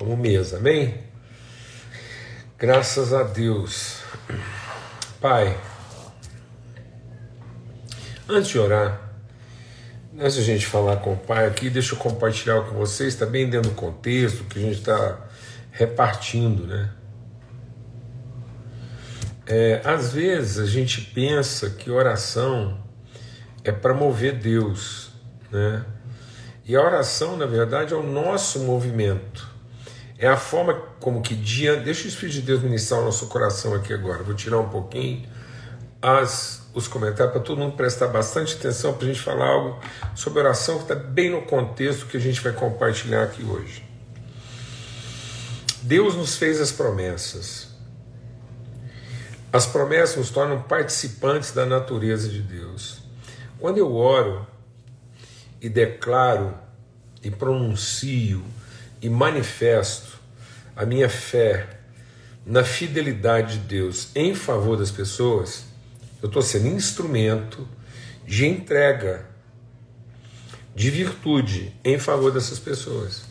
como mesa, amém? Graças a Deus. Pai, antes de orar, antes de a gente falar com o Pai aqui, deixa eu compartilhar com vocês, está bem dentro do contexto que a gente está repartindo, né? É, às vezes a gente pensa que oração é para mover Deus, né? E a oração, na verdade, é o nosso movimento. É a forma como que dia. Deixa o Espírito de Deus ministrar o nosso coração aqui agora. Vou tirar um pouquinho as, os comentários para todo mundo prestar bastante atenção para a gente falar algo sobre oração que está bem no contexto que a gente vai compartilhar aqui hoje. Deus nos fez as promessas. As promessas nos tornam participantes da natureza de Deus. Quando eu oro e declaro e pronuncio e manifesto a minha fé na fidelidade de Deus em favor das pessoas, eu estou sendo instrumento de entrega, de virtude em favor dessas pessoas.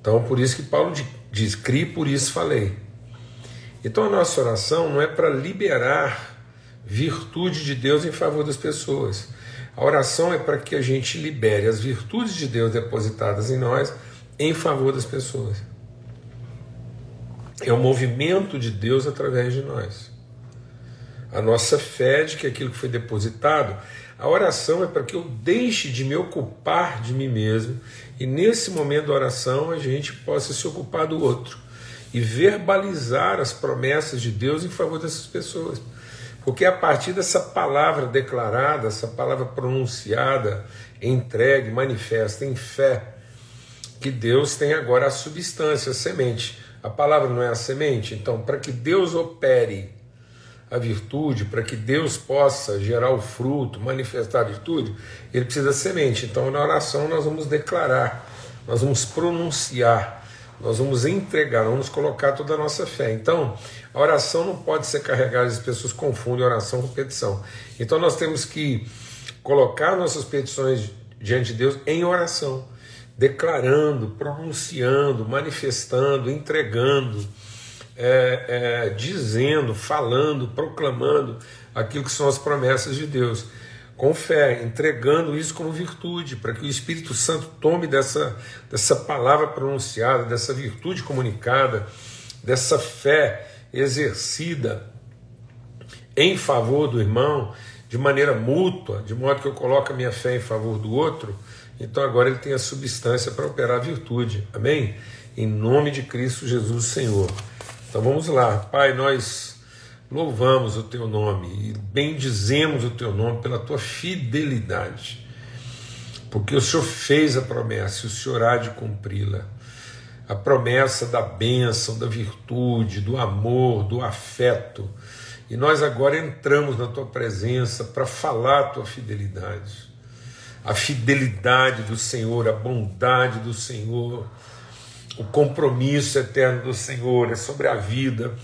Então, por isso que Paulo diz: crie, por isso falei. Então, a nossa oração não é para liberar virtude de Deus em favor das pessoas. A oração é para que a gente libere as virtudes de Deus depositadas em nós em favor das pessoas. É o movimento de Deus através de nós. A nossa fé de que aquilo que foi depositado, a oração é para que eu deixe de me ocupar de mim mesmo e nesse momento da oração a gente possa se ocupar do outro e verbalizar as promessas de Deus em favor dessas pessoas. Porque a partir dessa palavra declarada, essa palavra pronunciada, entregue, manifesta em fé, que Deus tem agora a substância, a semente. A palavra não é a semente? Então, para que Deus opere a virtude, para que Deus possa gerar o fruto, manifestar a virtude, ele precisa da semente. Então, na oração, nós vamos declarar, nós vamos pronunciar nós vamos entregar, vamos colocar toda a nossa fé. Então, a oração não pode ser carregada, as pessoas confundem oração com petição. Então, nós temos que colocar nossas petições diante de Deus em oração, declarando, pronunciando, manifestando, entregando, é, é, dizendo, falando, proclamando aquilo que são as promessas de Deus com fé, entregando isso como virtude, para que o Espírito Santo tome dessa, dessa palavra pronunciada, dessa virtude comunicada, dessa fé exercida em favor do irmão, de maneira mútua, de modo que eu coloco a minha fé em favor do outro, então agora ele tem a substância para operar a virtude. Amém? Em nome de Cristo Jesus, Senhor. Então vamos lá. Pai, nós Louvamos o teu nome e bendizemos o teu nome pela tua fidelidade, porque o Senhor fez a promessa e o Senhor há de cumpri-la. A promessa da bênção, da virtude, do amor, do afeto. E nós agora entramos na tua presença para falar a tua fidelidade. A fidelidade do Senhor, a bondade do Senhor, o compromisso eterno do Senhor é sobre a vida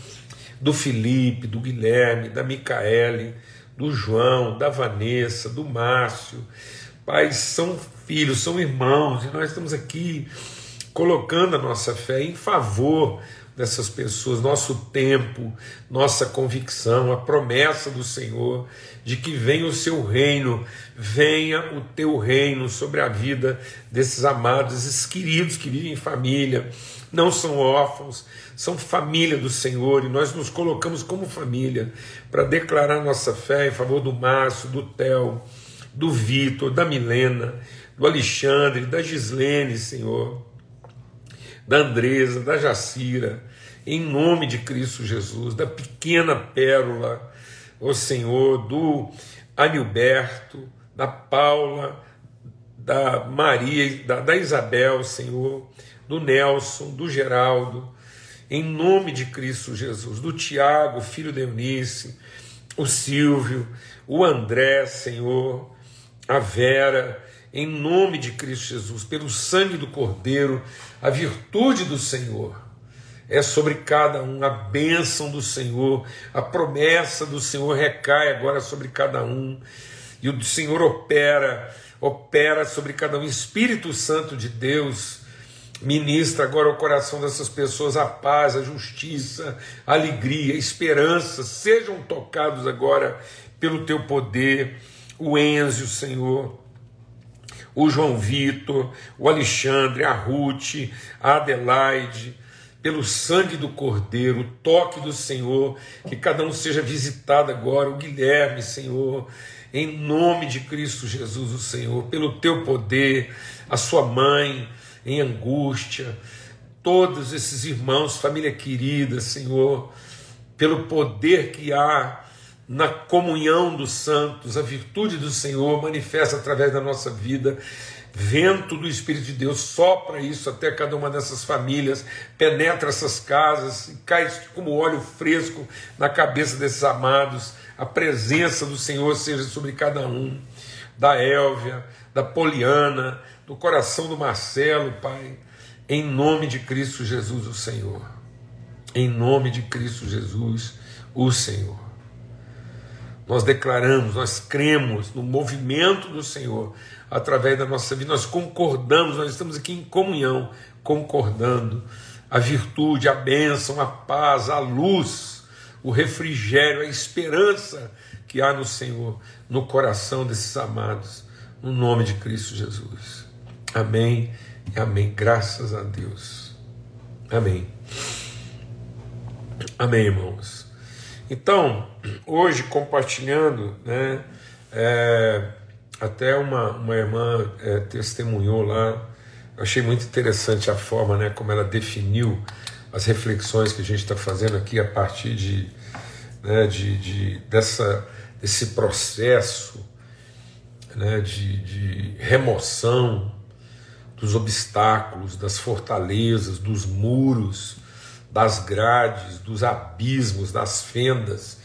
do Felipe, do Guilherme, da Micaele, do João, da Vanessa, do Márcio. Pais são filhos, são irmãos, e nós estamos aqui colocando a nossa fé em favor dessas pessoas, nosso tempo, nossa convicção, a promessa do Senhor de que venha o seu reino, venha o teu reino sobre a vida desses amados, esses queridos que vivem em família, não são órfãos, são família do Senhor e nós nos colocamos como família para declarar nossa fé em favor do Márcio, do Theo, do Vitor, da Milena, do Alexandre, da Gislene, Senhor, da Andresa, da Jacira, em nome de Cristo Jesus, da pequena pérola, o Senhor, do Anilberto, da Paula, da Maria, da, da Isabel, Senhor, do Nelson, do Geraldo, em nome de Cristo Jesus, do Tiago, filho de Eunice, o Silvio, o André, Senhor, a Vera, em nome de Cristo Jesus, pelo sangue do Cordeiro, a virtude do Senhor é sobre cada um, a bênção do Senhor, a promessa do Senhor recai agora sobre cada um, e o Senhor opera, opera sobre cada um, Espírito Santo de Deus Ministra agora ao coração dessas pessoas a paz, a justiça, a alegria, a esperança. Sejam tocados agora pelo teu poder. O Enzo, Senhor. O João Vitor, o Alexandre, a Ruth, a Adelaide, pelo sangue do Cordeiro, o toque do Senhor, que cada um seja visitado agora, o Guilherme, Senhor, em nome de Cristo Jesus, o Senhor, pelo teu poder, a sua mãe, em angústia, todos esses irmãos, família querida, Senhor, pelo poder que há na comunhão dos santos, a virtude do Senhor manifesta através da nossa vida. Vento do Espírito de Deus sopra isso até cada uma dessas famílias, penetra essas casas e cai como óleo fresco na cabeça desses amados. A presença do Senhor seja sobre cada um, da Élvia, da Poliana, do coração do Marcelo, Pai, em nome de Cristo Jesus, o Senhor. Em nome de Cristo Jesus, o Senhor. Nós declaramos, nós cremos no movimento do Senhor através da nossa vida, nós concordamos, nós estamos aqui em comunhão, concordando a virtude, a bênção, a paz, a luz, o refrigério, a esperança que há no Senhor, no coração desses amados, no nome de Cristo Jesus. Amém e amém. Graças a Deus. Amém. Amém, irmãos. Então, hoje compartilhando, né, é, até uma, uma irmã é, testemunhou lá, achei muito interessante a forma, né, como ela definiu as reflexões que a gente está fazendo aqui a partir de, né, de, de dessa, desse processo né, de, de remoção dos obstáculos, das fortalezas, dos muros, das grades, dos abismos, das fendas.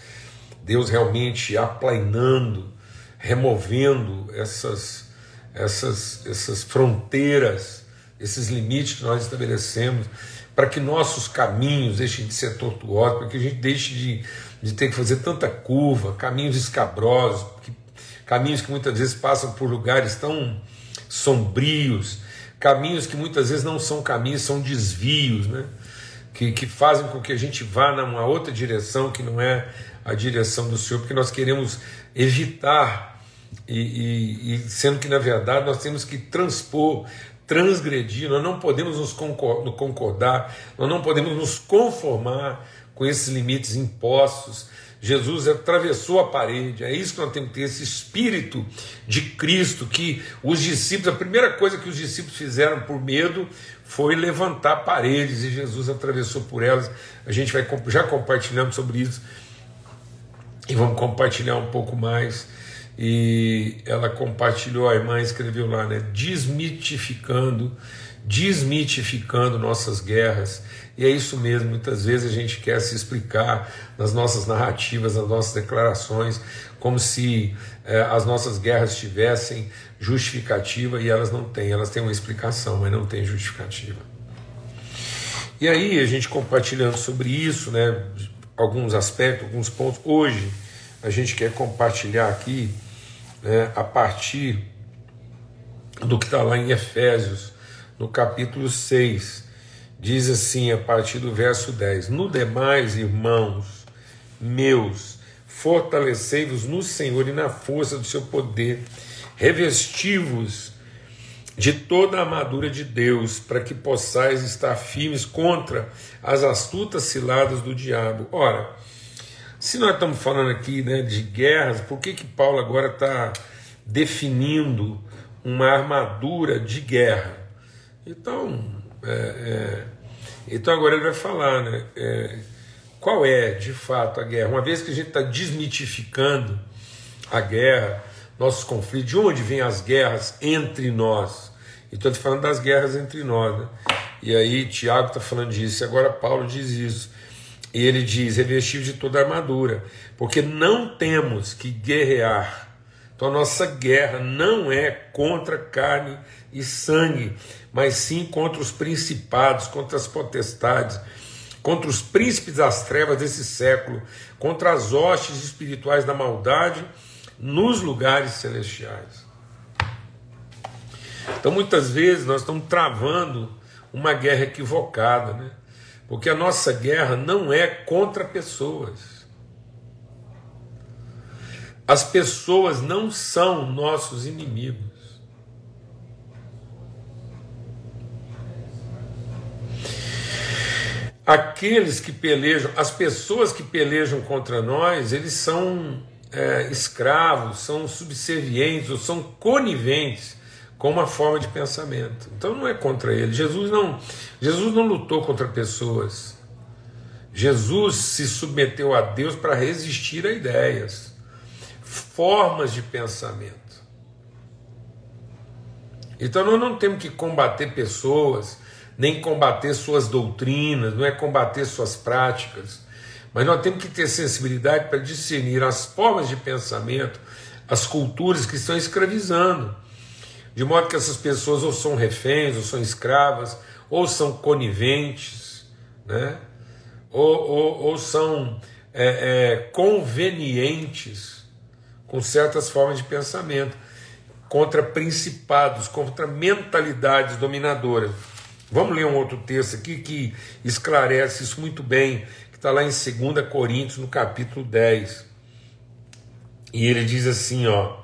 Deus realmente aplainando, removendo essas, essas, essas fronteiras, esses limites que nós estabelecemos, para que nossos caminhos deixem de ser tortuosos, para que a gente deixe de, de ter que fazer tanta curva, caminhos escabrosos, que, caminhos que muitas vezes passam por lugares tão sombrios, caminhos que muitas vezes não são caminhos, são desvios, né? Que, que fazem com que a gente vá numa outra direção que não é a direção do Senhor, porque nós queremos evitar, e, e, e sendo que na verdade nós temos que transpor, transgredir, nós não podemos nos concordar, nós não podemos nos conformar com esses limites impostos Jesus atravessou a parede, é isso que nós temos que ter, esse espírito de Cristo que os discípulos, a primeira coisa que os discípulos fizeram por medo foi levantar paredes e Jesus atravessou por elas. A gente vai já compartilhando sobre isso e vamos compartilhar um pouco mais. E ela compartilhou, a irmã escreveu lá, né? Desmitificando, desmitificando nossas guerras e é isso mesmo, muitas vezes a gente quer se explicar nas nossas narrativas, nas nossas declarações, como se eh, as nossas guerras tivessem justificativa e elas não têm, elas têm uma explicação, mas não têm justificativa. E aí, a gente compartilhando sobre isso, né, alguns aspectos, alguns pontos, hoje a gente quer compartilhar aqui né, a partir do que está lá em Efésios, no capítulo 6 Diz assim a partir do verso 10: No demais, irmãos meus, fortalecei-vos no Senhor e na força do seu poder, revesti-vos de toda a armadura de Deus, para que possais estar firmes contra as astutas ciladas do diabo. Ora, se nós estamos falando aqui né, de guerras, por que, que Paulo agora está definindo uma armadura de guerra? Então, é, é, então agora ele vai falar, né? É, qual é de fato a guerra? Uma vez que a gente está desmitificando a guerra, nossos conflitos, de onde vêm as guerras entre nós? Então estou falando das guerras entre nós, né? E aí Tiago está falando disso, e agora Paulo diz isso. E ele diz: revestir de toda a armadura, porque não temos que guerrear. Então a nossa guerra não é contra carne e sangue, mas sim contra os principados, contra as potestades, contra os príncipes das trevas desse século, contra as hostes espirituais da maldade nos lugares celestiais. Então muitas vezes nós estamos travando uma guerra equivocada, né? Porque a nossa guerra não é contra pessoas. As pessoas não são nossos inimigos. Aqueles que pelejam, as pessoas que pelejam contra nós, eles são é, escravos, são subservientes ou são coniventes com uma forma de pensamento. Então não é contra ele. Jesus não, Jesus não lutou contra pessoas. Jesus se submeteu a Deus para resistir a ideias, formas de pensamento. Então nós não temos que combater pessoas, nem combater suas doutrinas, não é combater suas práticas, mas nós temos que ter sensibilidade para discernir as formas de pensamento, as culturas que estão escravizando, de modo que essas pessoas ou são reféns, ou são escravas, ou são coniventes, né? ou, ou, ou são é, é, convenientes com certas formas de pensamento, contra principados, contra mentalidades dominadoras. Vamos ler um outro texto aqui que esclarece isso muito bem, que está lá em 2 Coríntios, no capítulo 10. E ele diz assim: ó.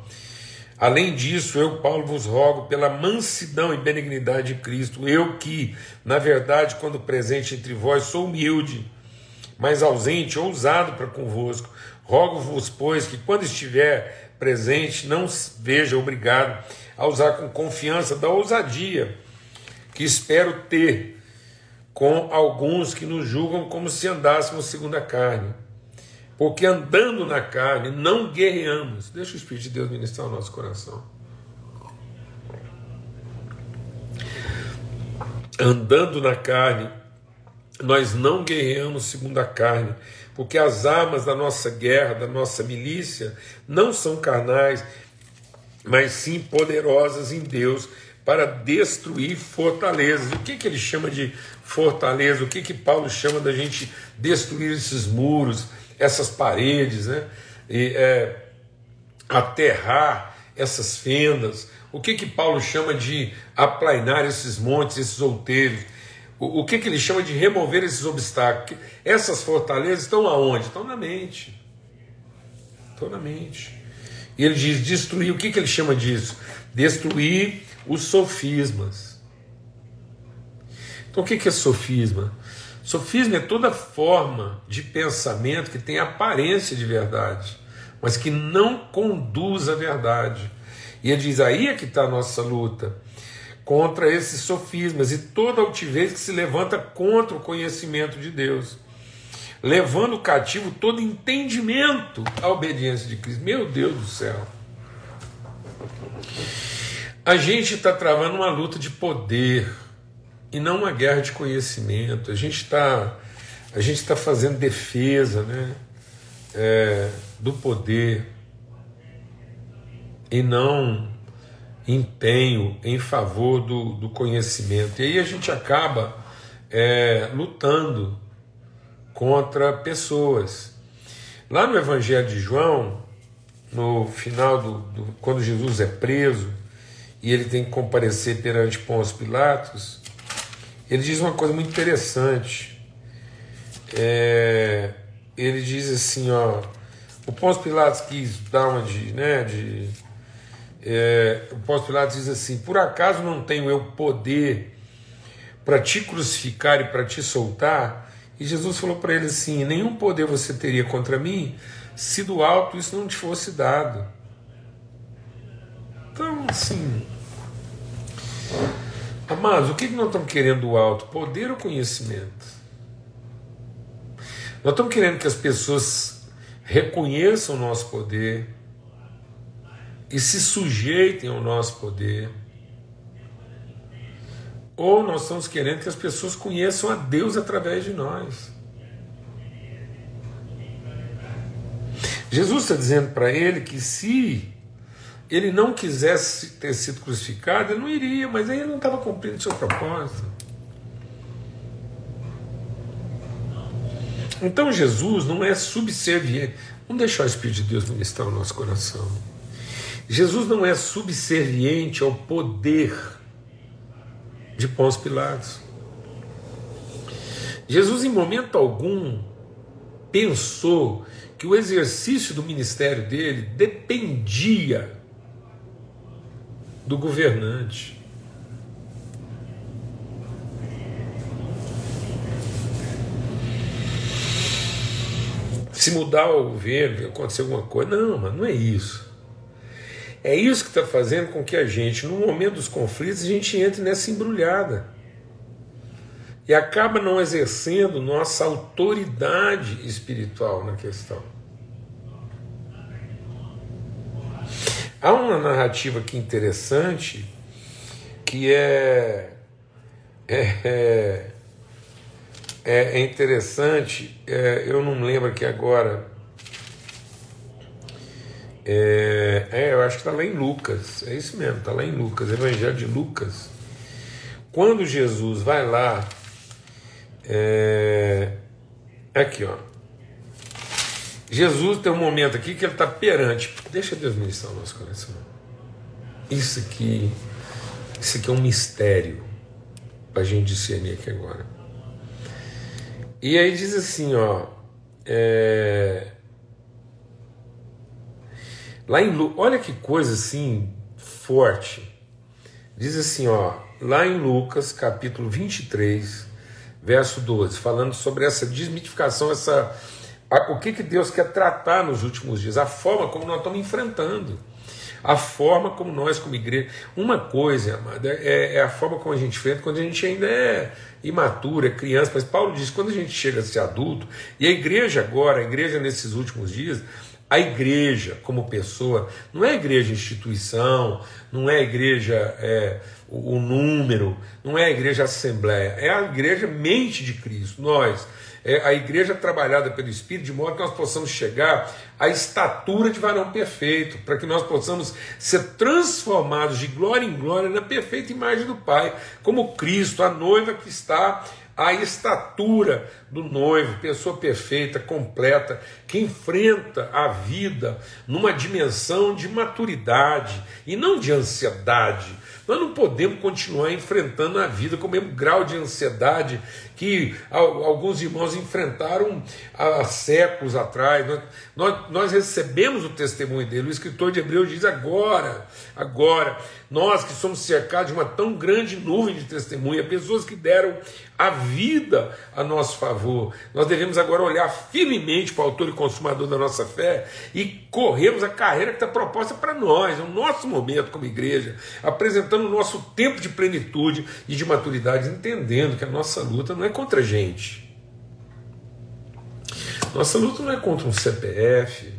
Além disso, eu, Paulo, vos rogo pela mansidão e benignidade de Cristo, eu que, na verdade, quando presente entre vós, sou humilde, mas ausente, ousado para convosco. Rogo-vos, pois, que quando estiver presente, não veja obrigado a usar com confiança da ousadia que espero ter com alguns que nos julgam como se andássemos segundo a carne. Porque andando na carne não guerreamos. Deixa o Espírito de Deus ministrar o nosso coração. Andando na carne, nós não guerreamos segundo a carne, porque as armas da nossa guerra, da nossa milícia, não são carnais, mas sim poderosas em Deus para destruir fortalezas. O que, que ele chama de fortaleza? O que, que Paulo chama da gente destruir esses muros, essas paredes, né? E, é, aterrar essas fendas? O que, que Paulo chama de aplainar esses montes, esses outeiros? O, o que, que ele chama de remover esses obstáculos? Essas fortalezas estão aonde? Estão na mente. Estão na mente. E ele diz destruir, o que, que ele chama disso? Destruir os sofismas. Então, o que é sofisma? Sofisma é toda forma de pensamento que tem aparência de verdade, mas que não conduz à verdade. E ele diz: aí é que está a nossa luta contra esses sofismas e toda altivez que se levanta contra o conhecimento de Deus, levando cativo todo entendimento à obediência de Cristo. Meu Deus do céu. A gente está travando uma luta de poder e não uma guerra de conhecimento. A gente está a gente está fazendo defesa, né, é, do poder e não empenho em favor do, do conhecimento. E aí a gente acaba é, lutando contra pessoas. Lá no Evangelho de João, no final do, do quando Jesus é preso, e ele tem que comparecer perante Pôncio Pilatos, ele diz uma coisa muito interessante. É, ele diz assim, ó, o Pôncio Pilatos quis dar uma de, né, de é, o Pôncio Pilatos diz assim, por acaso não tenho eu poder para te crucificar e para te soltar? E Jesus falou para ele assim, nenhum poder você teria contra mim se do alto isso não te fosse dado. Então, assim, amados, o que nós estamos querendo do alto? Poder ou conhecimento? Nós estamos querendo que as pessoas reconheçam o nosso poder e se sujeitem ao nosso poder. Ou nós estamos querendo que as pessoas conheçam a Deus através de nós. Jesus está dizendo para ele que se ele não quisesse ter sido crucificado, ele não iria, mas aí ele não estava cumprindo seu propósito. Então Jesus não é subserviente. Vamos deixar o Espírito de Deus ministrar o nosso coração. Jesus não é subserviente ao poder de Pôncio Pilatos. Jesus, em momento algum, pensou que o exercício do ministério dele dependia do governante. Se mudar o governo, acontecer alguma coisa. Não, mas não é isso. É isso que está fazendo com que a gente, no momento dos conflitos, a gente entre nessa embrulhada. E acaba não exercendo nossa autoridade espiritual na questão. Há uma narrativa aqui interessante que é, é, é, é interessante, é, eu não lembro aqui agora. É, é eu acho que está lá em Lucas, é isso mesmo, está lá em Lucas, Evangelho de Lucas. Quando Jesus vai lá, é, aqui ó, Jesus tem um momento aqui que ele está perante. Deixa Deus ministrar o nosso coração. Isso aqui, isso aqui é um mistério para a gente discernir aqui agora. E aí diz assim, ó. É... Lá em olha que coisa assim forte. Diz assim, ó, lá em Lucas, capítulo 23, verso 12, falando sobre essa desmitificação, essa o que, que Deus quer tratar nos últimos dias, a forma como nós estamos enfrentando, a forma como nós, como igreja. Uma coisa, amada, é, é a forma como a gente enfrenta quando a gente ainda é imaturo, é criança. Mas Paulo diz: quando a gente chega a ser adulto, e a igreja agora, a igreja nesses últimos dias, a igreja como pessoa, não é igreja instituição, não é igreja é, o, o número, não é a igreja assembleia, é a igreja mente de Cristo, nós é, a igreja trabalhada pelo Espírito, de modo que nós possamos chegar à estatura de varão perfeito, para que nós possamos ser transformados de glória em glória na perfeita imagem do Pai, como Cristo, a noiva que está à estatura do noivo, pessoa perfeita, completa, que enfrenta a vida numa dimensão de maturidade e não de ansiedade. Nós não podemos continuar enfrentando a vida com o mesmo grau de ansiedade que alguns irmãos enfrentaram há séculos atrás. Nós, nós, recebemos o testemunho dele. O escritor de Hebreus diz agora, agora, nós que somos cercados de uma tão grande nuvem de testemunha, pessoas que deram a vida a nosso favor, nós devemos agora olhar firmemente para o autor e consumador da nossa fé e corrermos a carreira que está proposta para nós, o nosso momento como igreja, apresentando o nosso tempo de plenitude e de maturidade, entendendo que a nossa luta não é contra a gente. Nossa luta não é contra um CPF,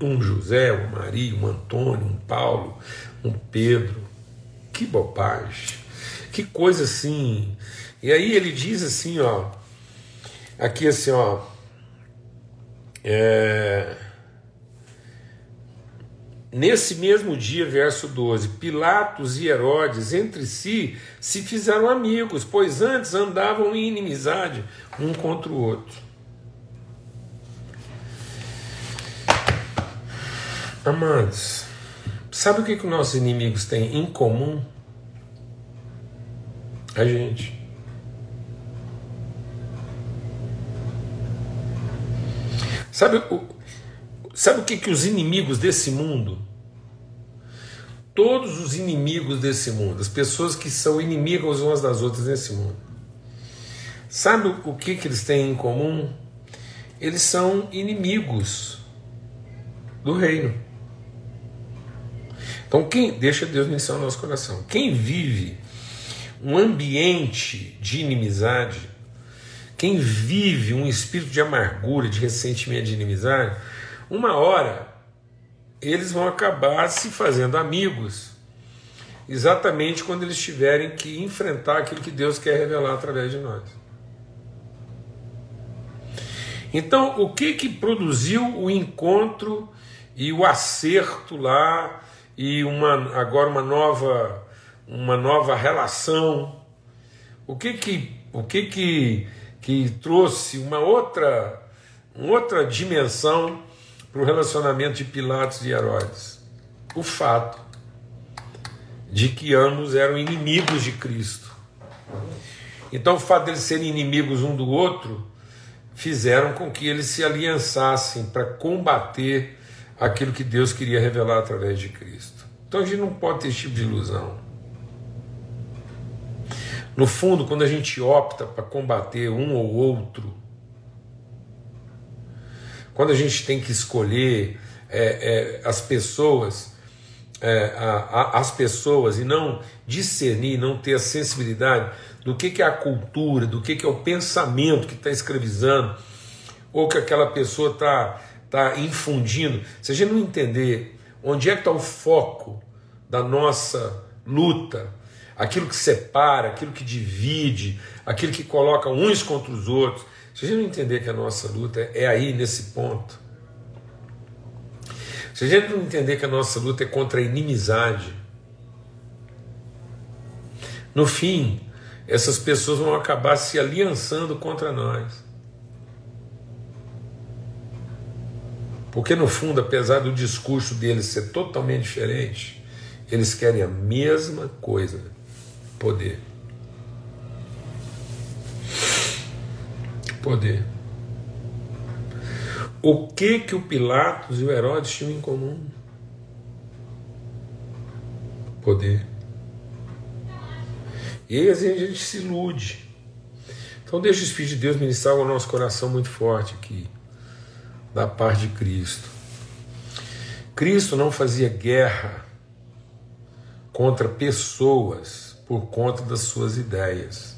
um José, um Maria, um Antônio, um Paulo, um Pedro. Que bobagem. Que coisa assim. E aí ele diz assim, ó. Aqui assim, ó. É, Nesse mesmo dia, verso 12, Pilatos e Herodes entre si se fizeram amigos, pois antes andavam em inimizade um contra o outro. Amados, sabe o que, que nossos inimigos têm em comum? A gente. Sabe o, sabe o que, que os inimigos desse mundo todos os inimigos desse mundo, as pessoas que são inimigas umas das outras nesse mundo. Sabe o que, que eles têm em comum? Eles são inimigos do reino. Então, quem deixa Deus iniciar o nosso coração? Quem vive um ambiente de inimizade, quem vive um espírito de amargura, de ressentimento, de inimizade, uma hora eles vão acabar se fazendo amigos, exatamente quando eles tiverem que enfrentar aquilo que Deus quer revelar através de nós. Então, o que que produziu o encontro e o acerto lá e uma agora uma nova uma nova relação? O que que o que que que trouxe uma outra uma outra dimensão para o relacionamento de Pilatos e Herodes? O fato de que ambos eram inimigos de Cristo. Então o fato deles serem inimigos um do outro fizeram com que eles se aliançassem para combater aquilo que Deus queria revelar através de Cristo. Então a gente não pode ter esse tipo de ilusão. No fundo, quando a gente opta para combater um ou outro, quando a gente tem que escolher é, é, as pessoas, é, a, a, as pessoas e não discernir, não ter a sensibilidade do que, que é a cultura, do que, que é o pensamento que está escravizando, ou que aquela pessoa está tá infundindo. Se a gente não entender onde é que está o foco da nossa luta, aquilo que separa, aquilo que divide, aquilo que coloca uns contra os outros, se a gente não entender que a nossa luta é aí, nesse ponto, se a gente não entender que a nossa luta é contra a inimizade, no fim, essas pessoas vão acabar se aliançando contra nós. Porque no fundo, apesar do discurso deles ser totalmente diferente, eles querem a mesma coisa: poder. Poder. O que que o Pilatos e o Herodes tinham em comum? Poder. E aí às vezes a gente se ilude. Então deixa o Espírito de Deus ministrar o nosso coração muito forte aqui, da parte de Cristo. Cristo não fazia guerra contra pessoas por conta das suas ideias.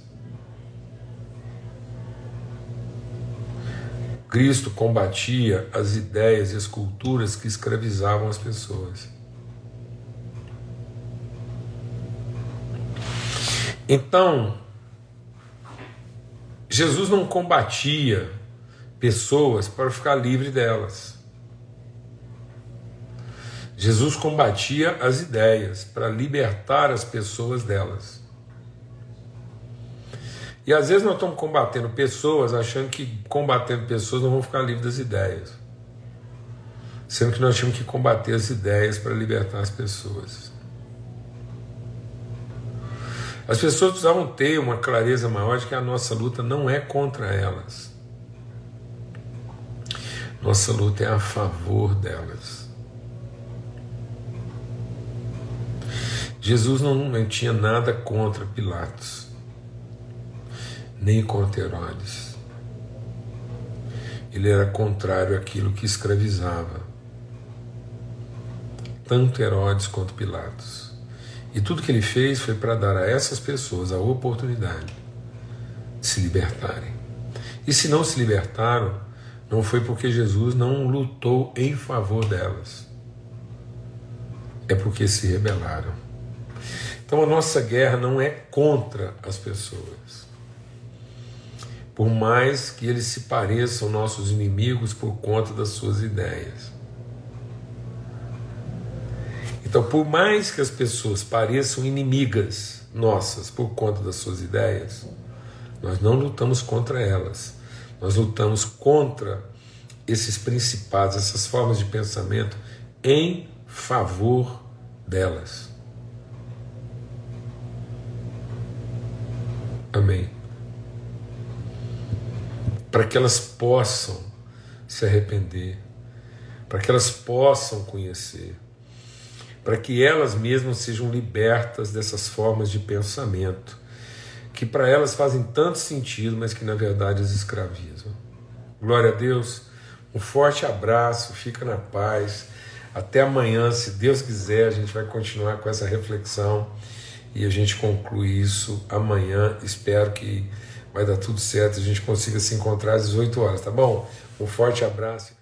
Cristo combatia as ideias e as culturas que escravizavam as pessoas. Então, Jesus não combatia pessoas para ficar livre delas. Jesus combatia as ideias para libertar as pessoas delas. E às vezes nós estamos combatendo pessoas achando que combatendo pessoas não vão ficar livres das ideias. Sendo que nós temos que combater as ideias para libertar as pessoas. As pessoas precisavam ter uma clareza maior de que a nossa luta não é contra elas. Nossa luta é a favor delas. Jesus não, não tinha nada contra Pilatos nem contra Herodes. Ele era contrário àquilo que escravizava tanto Herodes quanto Pilatos. E tudo que ele fez foi para dar a essas pessoas a oportunidade de se libertarem. E se não se libertaram, não foi porque Jesus não lutou em favor delas, é porque se rebelaram. Então a nossa guerra não é contra as pessoas por mais que eles se pareçam nossos inimigos por conta das suas ideias. Então, por mais que as pessoas pareçam inimigas nossas por conta das suas ideias, nós não lutamos contra elas. Nós lutamos contra esses principados, essas formas de pensamento em favor delas. Amém para que elas possam se arrepender, para que elas possam conhecer, para que elas mesmas sejam libertas dessas formas de pensamento que para elas fazem tanto sentido, mas que na verdade as escravizam. Glória a Deus, um forte abraço, fica na paz. Até amanhã, se Deus quiser, a gente vai continuar com essa reflexão e a gente conclui isso amanhã. Espero que vai dar tudo certo, a gente consiga se encontrar às 18 horas, tá bom? Um forte abraço.